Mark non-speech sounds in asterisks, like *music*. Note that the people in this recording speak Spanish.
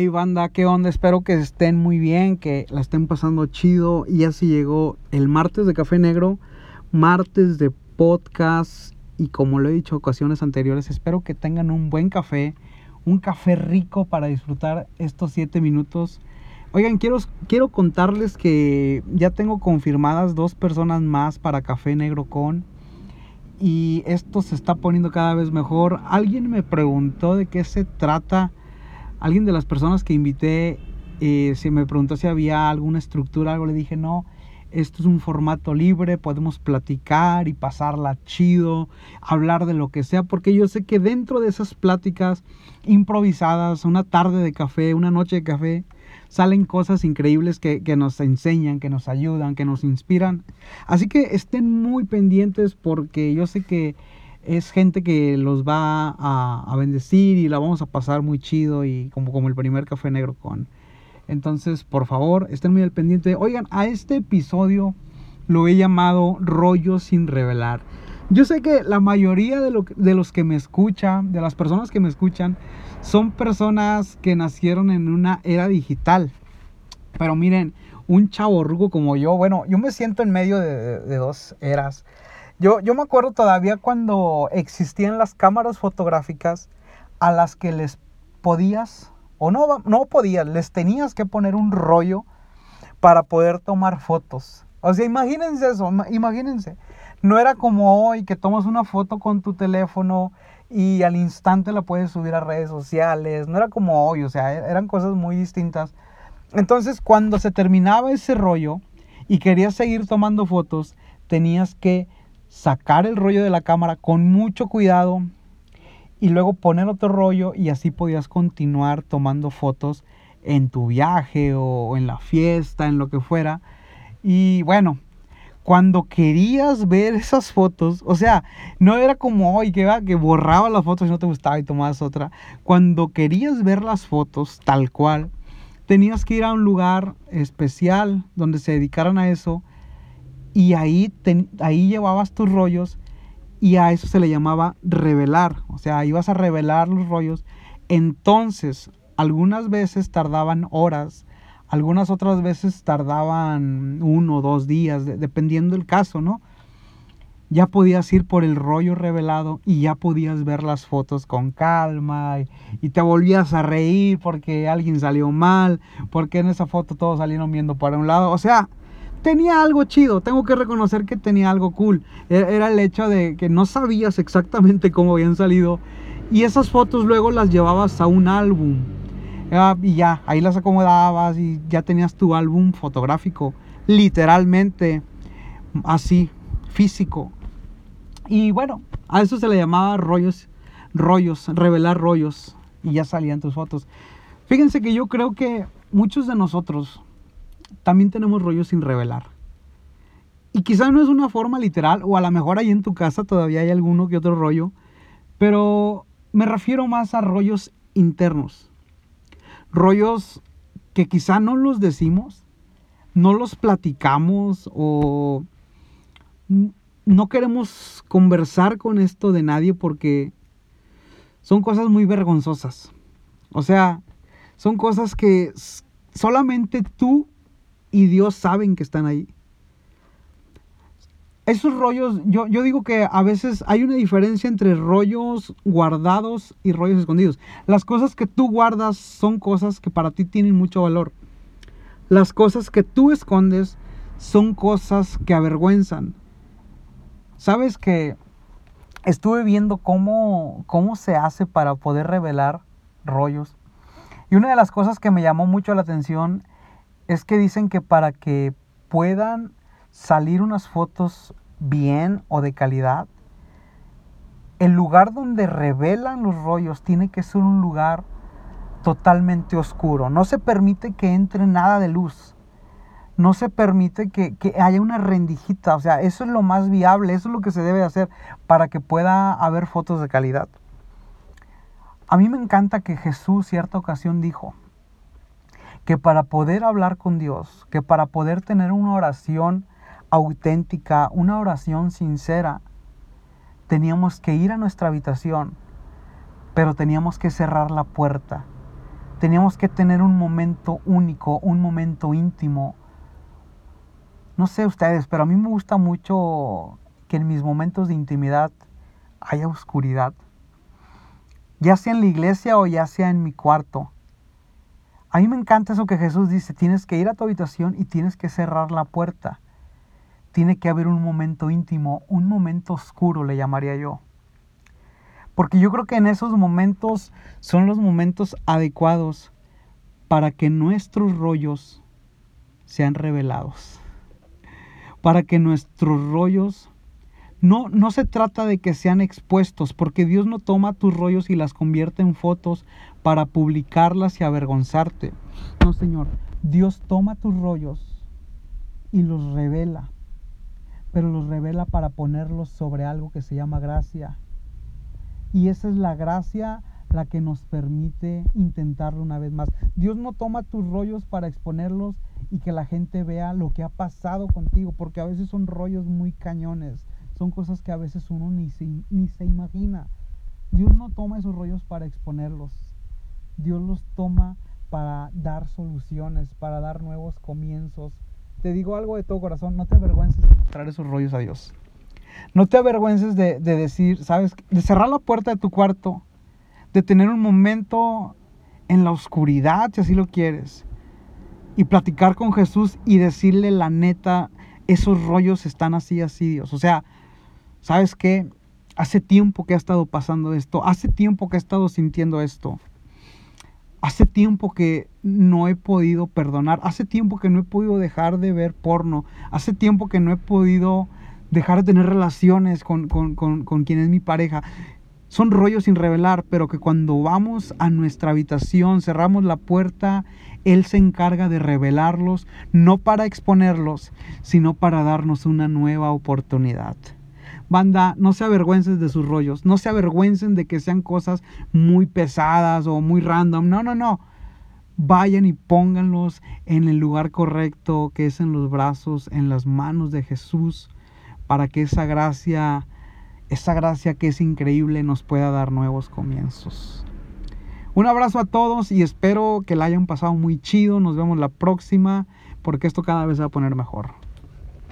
Hey banda, ¿qué onda? Espero que estén muy bien, que la estén pasando chido. Y así llegó el martes de Café Negro, martes de podcast. Y como lo he dicho ocasiones anteriores, espero que tengan un buen café, un café rico para disfrutar estos siete minutos. Oigan, quiero, quiero contarles que ya tengo confirmadas dos personas más para Café Negro con. Y esto se está poniendo cada vez mejor. Alguien me preguntó de qué se trata alguien de las personas que invité eh, se me preguntó si había alguna estructura, algo le dije, no, esto es un formato libre, podemos platicar y pasarla chido, hablar de lo que sea, porque yo sé que dentro de esas pláticas improvisadas, una tarde de café, una noche de café, salen cosas increíbles que, que nos enseñan, que nos ayudan, que nos inspiran. Así que estén muy pendientes porque yo sé que es gente que los va a, bendecir y la vamos a pasar muy chido y como, como el primer café negro con. Entonces, por favor, estén muy al pendiente. Oigan, a este episodio lo he llamado Rollo sin revelar. Yo sé que la mayoría de, de los que me escuchan, de las personas que me escuchan, son personas que nacieron en una era digital. Pero miren, un chavo como yo, bueno, yo me siento en medio de, de dos eras. Yo, yo me acuerdo todavía cuando existían las cámaras fotográficas a las que les podías, o no, no podías, les tenías que poner un rollo para poder tomar fotos. O sea, imagínense eso, imagínense. No era como hoy que tomas una foto con tu teléfono y al instante la puedes subir a redes sociales. No era como hoy, o sea, e-, eran cosas muy distintas. Entonces, cuando se terminaba ese rollo y querías seguir tomando fotos, tenías que sacar el rollo de la cámara con mucho cuidado y luego poner otro rollo y así podías continuar tomando fotos en tu viaje o en la fiesta, en lo que fuera. Y bueno, cuando querías ver *laughs* esas fotos, o sea, no era como hoy que, que borraba las fotos y no te gustaba y tomabas otra. Cuando querías ver las fotos tal cual, tenías que ir a un lugar especial donde se dedicaran a eso y ahí, ahí llevabas tus rollos y a eso se le llamaba revelar. O sea, ibas a revelar los rollos. Entonces, algunas veces tardaban horas, algunas otras veces tardaban uno o dos días, dependiendo del caso, ¿no? Ya podías ir por el rollo revelado y ya podías ver las fotos con calma y, y, te volvías a reír porque alguien salió mal, porque en esa foto todos salieron viendo para un lado. O sea, tenía algo chido, tengo que reconocer que tenía algo cool. E-, era el hecho de que no sabías exactamente cómo habían salido y esas fotos luego las llevabas a un álbum. Y ya, ahí las acomodabas y ya tenías tu álbum fotográfico, literalmente así, físico. Y bueno, a eso se le llamaba rollos, rollos, revelar rollos y ya salían tus fotos. Fíjense que yo creo que muchos de nosotros también tenemos rollos sin revelar. Y quizá no es una forma literal, o a lo mejor ahí en tu casa todavía hay alguno que otro rollo, pero me refiero más a rollos internos. Rollos que quizá no los decimos, no los platicamos o no queremos conversar con esto de nadie porque son cosas muy vergonzosas. O sea, son cosas que solamente tú y Dios saben que están ahí. Esos rollos, yo, yo digo que a veces hay una diferencia entre rollos guardados y rollos escondidos. Las cosas que tú guardas son cosas que para ti tienen mucho valor. Las cosas que tú escondes son cosas que avergüenzan. Sabes que estuve viendo cómo, cómo se hace para poder revelar rollos. Y una de las cosas que me llamó mucho la atención es que dicen que para que puedan salir unas fotos bien o de calidad, el lugar donde revelan los rollos tiene que ser un lugar totalmente oscuro. No se permite que entre nada de luz. No se permite que, que, haya una rendijita. O sea, eso es lo más viable. Eso es lo que se debe hacer para que pueda haber fotos de calidad. A mí me encanta que Jesús cierta ocasión dijo, que para poder hablar con Dios, que para poder tener una oración auténtica, una oración sincera, teníamos que ir a nuestra habitación, pero teníamos que cerrar la puerta, Teníamos que tener un momento único, un momento íntimo. No sé ustedes, pero a mí me gusta mucho que en mis momentos de intimidad haya oscuridad. Ya sea en la iglesia o ya sea en mi cuarto. A mí me encanta eso que Jesús dice, tienes que ir a tu habitación y tienes que cerrar la puerta. Tiene que haber un momento íntimo, un momento oscuro, le llamaría yo. Porque yo creo que en esos momentos son los momentos adecuados para que nuestros rollos sean revelados. Para que nuestros rollos no, no se trata de que sean expuestos, porque Dios no toma tus rollos y las convierte en fotos para publicarlas y avergonzarte. No, Señor, Dios toma tus rollos y los revela, pero los revela para ponerlos sobre algo que se llama gracia y esa es la gracia la que nos permite intentarlo una vez más. Dios no toma tus rollos para exponerlos y que la gente vea lo que ha pasado contigo, porque a veces son rollos muy cañones, son cosas que a veces uno ni se, ni se imagina. Dios no toma esos rollos para exponerlos, Dios los toma para dar soluciones, para dar nuevos comienzos. Te digo algo de todo corazón, no te avergüences de mostrar esos rollos a Dios. No te avergüences de, decir, ¿sabes? De cerrar la puerta de tu cuarto, de tener un momento en la oscuridad, si así lo quieres, y platicar con Jesús y decirle la neta, esos rollos están así, así, Dios. O sea, ¿sabes qué? Hace tiempo que ha estado pasando esto, hace tiempo que he estado sintiendo esto. Hace tiempo que no he podido perdonar, hace tiempo que no he podido dejar de ver porno, hace tiempo que no he podido dejar de tener relaciones con, quien es mi pareja. Son rollos sin revelar, pero que cuando vamos a nuestra habitación, cerramos la puerta, Él se encarga de revelarlos, no para exponerlos, sino para darnos una nueva oportunidad. Banda, no se avergüencen de sus rollos, no se avergüencen de que sean cosas muy pesadas o muy random. No, no, no. Vayan y pónganlos en el lugar correcto, que es en los brazos, en las manos de Jesús para que esa gracia, esa gracia que es increíble nos pueda dar nuevos comienzos. Un abrazo a todos y espero que la hayan pasado muy chido. Nos vemos la próxima porque esto cada vez va a poner mejor.